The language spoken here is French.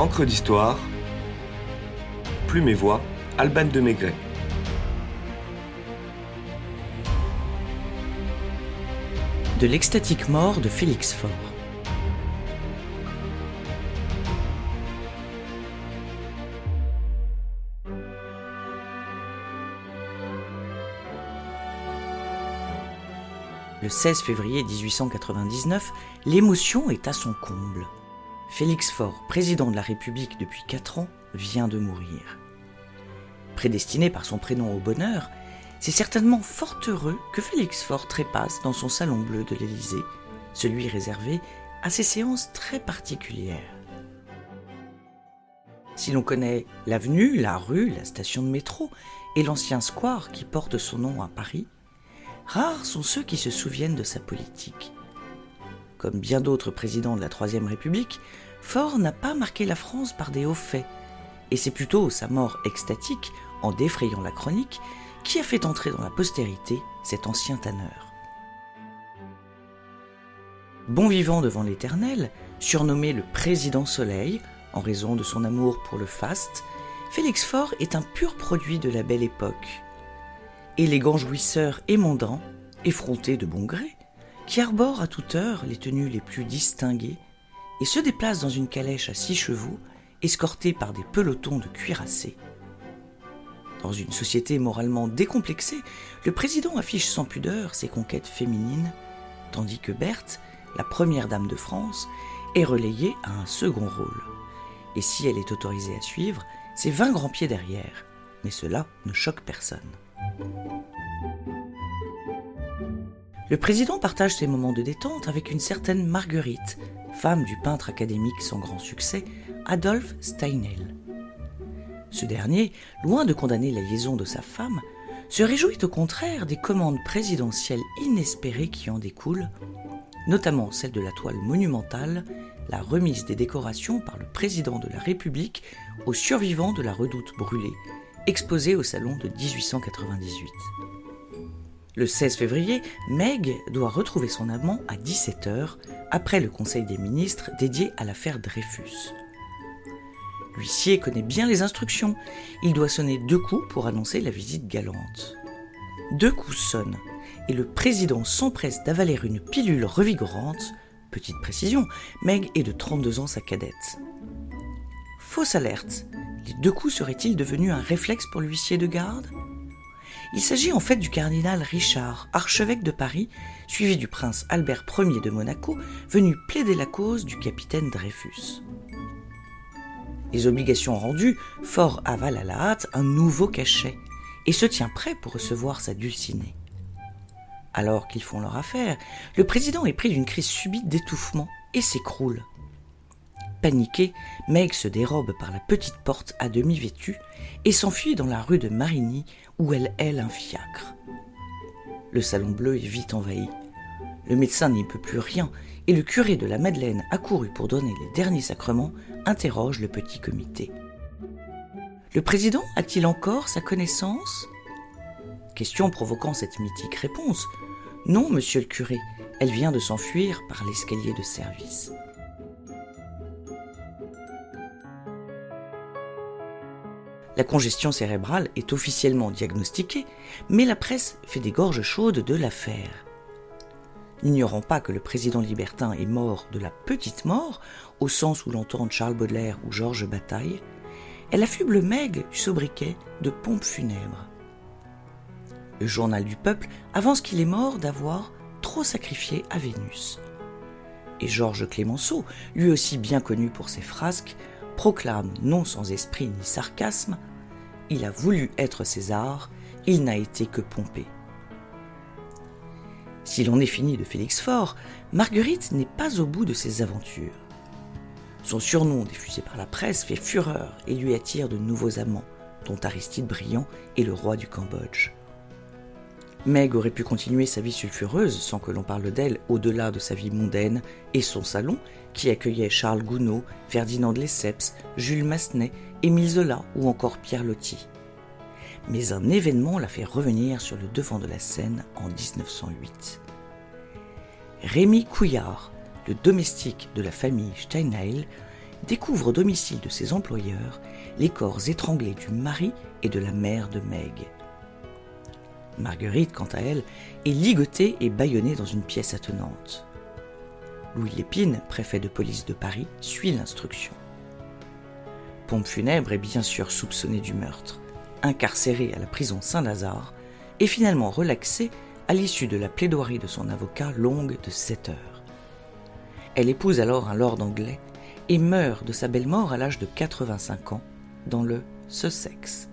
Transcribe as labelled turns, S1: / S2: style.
S1: Encre d'histoire, Plume et Voix, Alban de Maigret.
S2: De l'extatique mort de Félix Faure. Le 16 février 1899, l'émotion est à son comble. Félix Faure, président de la République depuis 4 ans, vient de mourir. Prédestiné par son prénom au bonheur, c'est certainement fort heureux que Félix Faure trépasse dans son salon bleu de l'Élysée, celui réservé à ces séances très particulières. Si l'on connaît l'avenue, la rue, la station de métro et l'ancien square qui porte son nom à Paris, Rares sont ceux qui se souviennent de sa politique. Comme bien d'autres présidents de la Troisième République, Faure n'a pas marqué la France par des hauts faits, et c'est plutôt sa mort extatique, en défrayant la chronique, qui a fait entrer dans la postérité cet ancien tanneur. Bon vivant devant l'Éternel, surnommé le Président Soleil, en raison de son amour pour le faste, Félix Faure est un pur produit de la belle époque, élégant jouisseur émondant, effronté de bon gré, qui arbore à toute heure les tenues les plus distinguées et se déplace dans une calèche à six chevaux, escorté par des pelotons de cuirassés. Dans une société moralement décomplexée, le président affiche sans pudeur ses conquêtes féminines, tandis que Berthe, la première dame de France, est relayée à un second rôle. Et si elle est autorisée à suivre, c'est vingt grands pieds derrière. Mais cela ne choque personne. Le président partage ses moments de détente avec une certaine Marguerite, femme du peintre académique sans grand succès, Adolphe Steinel. Ce dernier, loin de condamner la liaison de sa femme, se réjouit au contraire des commandes présidentielles inespérées qui en découlent, notamment celle de la toile monumentale, la remise des décorations par le président de la République aux survivants de la redoute brûlée, exposée au salon de 1898. Le 16 février, Meg doit retrouver son amant à 17h, après le Conseil des ministres dédié à l'affaire Dreyfus. L'huissier connaît bien les instructions. Il doit sonner deux coups pour annoncer la visite galante. Deux coups sonnent, et le président s'empresse d'avaler une pilule revigorante. Petite précision, Meg est de 32 ans sa cadette. Fausse alerte. Les deux coups seraient-ils devenus un réflexe pour l'huissier de garde? Il s'agit en fait du cardinal Richard, archevêque de Paris, suivi du prince Albert Ier de Monaco, venu plaider la cause du capitaine Dreyfus. Les obligations rendues, Fort avale à la hâte un nouveau cachet et se tient prêt pour recevoir sa dulcinée. Alors qu'ils font leur affaire, le président est pris d'une crise subite d'étouffement et s'écroule. Paniqué, Meg se dérobe par la petite porte à demi vêtue et s'enfuit dans la rue de Marigny où elle aile un fiacre. Le salon bleu est vite envahi. Le médecin n'y peut plus rien et le curé de la Madeleine, accouru pour donner les derniers sacrements, interroge le petit comité. Le président a-t-il encore sa connaissance? Question provoquant cette mythique réponse. Non, monsieur le curé, elle vient de s'enfuir par l'escalier de service. La congestion cérébrale est officiellement diagnostiquée, mais la presse fait des gorges chaudes de l'affaire. N'ignorant pas que le président libertin est mort de la petite mort, au sens où l'entendent Charles Baudelaire ou Georges Bataille, elle affuble Meg du sobriquet de pompe funèbre. Le journal du peuple avance qu'il est mort d'avoir trop sacrifié à Vénus. Et Georges Clémenceau, lui aussi bien connu pour ses frasques, proclame, non sans esprit ni sarcasme, Il a voulu être César, il n'a été que Pompée. Si l'on est fini de Félix Faure, Marguerite n'est pas au bout de ses aventures. Son surnom diffusé par la presse fait fureur et lui attire de nouveaux amants, dont Aristide Briand est le roi du Cambodge. Meg aurait pu continuer sa vie sulfureuse sans que l'on parle d'elle au-delà de sa vie mondaine et son salon qui accueillait Charles Gounod, Ferdinand de Lesseps, Jules Massenet, Émile Zola ou encore Pierre Loti. Mais un événement l'a fait revenir sur le devant de la scène en 1908. Rémi Couillard, le domestique de la famille Steinheil, découvre au domicile de ses employeurs les corps étranglés du mari et de la mère de Meg. Marguerite, quant à elle, est ligotée et bâillonnée dans une pièce attenante. Louis Lépine, préfet de police de Paris, suit l'instruction. Pompe funèbre est bien sûr soupçonnée du meurtre, incarcérée à la prison Saint-Lazare et finalement relaxée à l'issue de la plaidoirie de son avocat longue de 7 heures. Elle épouse alors un lord anglais et meurt de sa belle mort à l'âge de 85 ans dans le Sussex.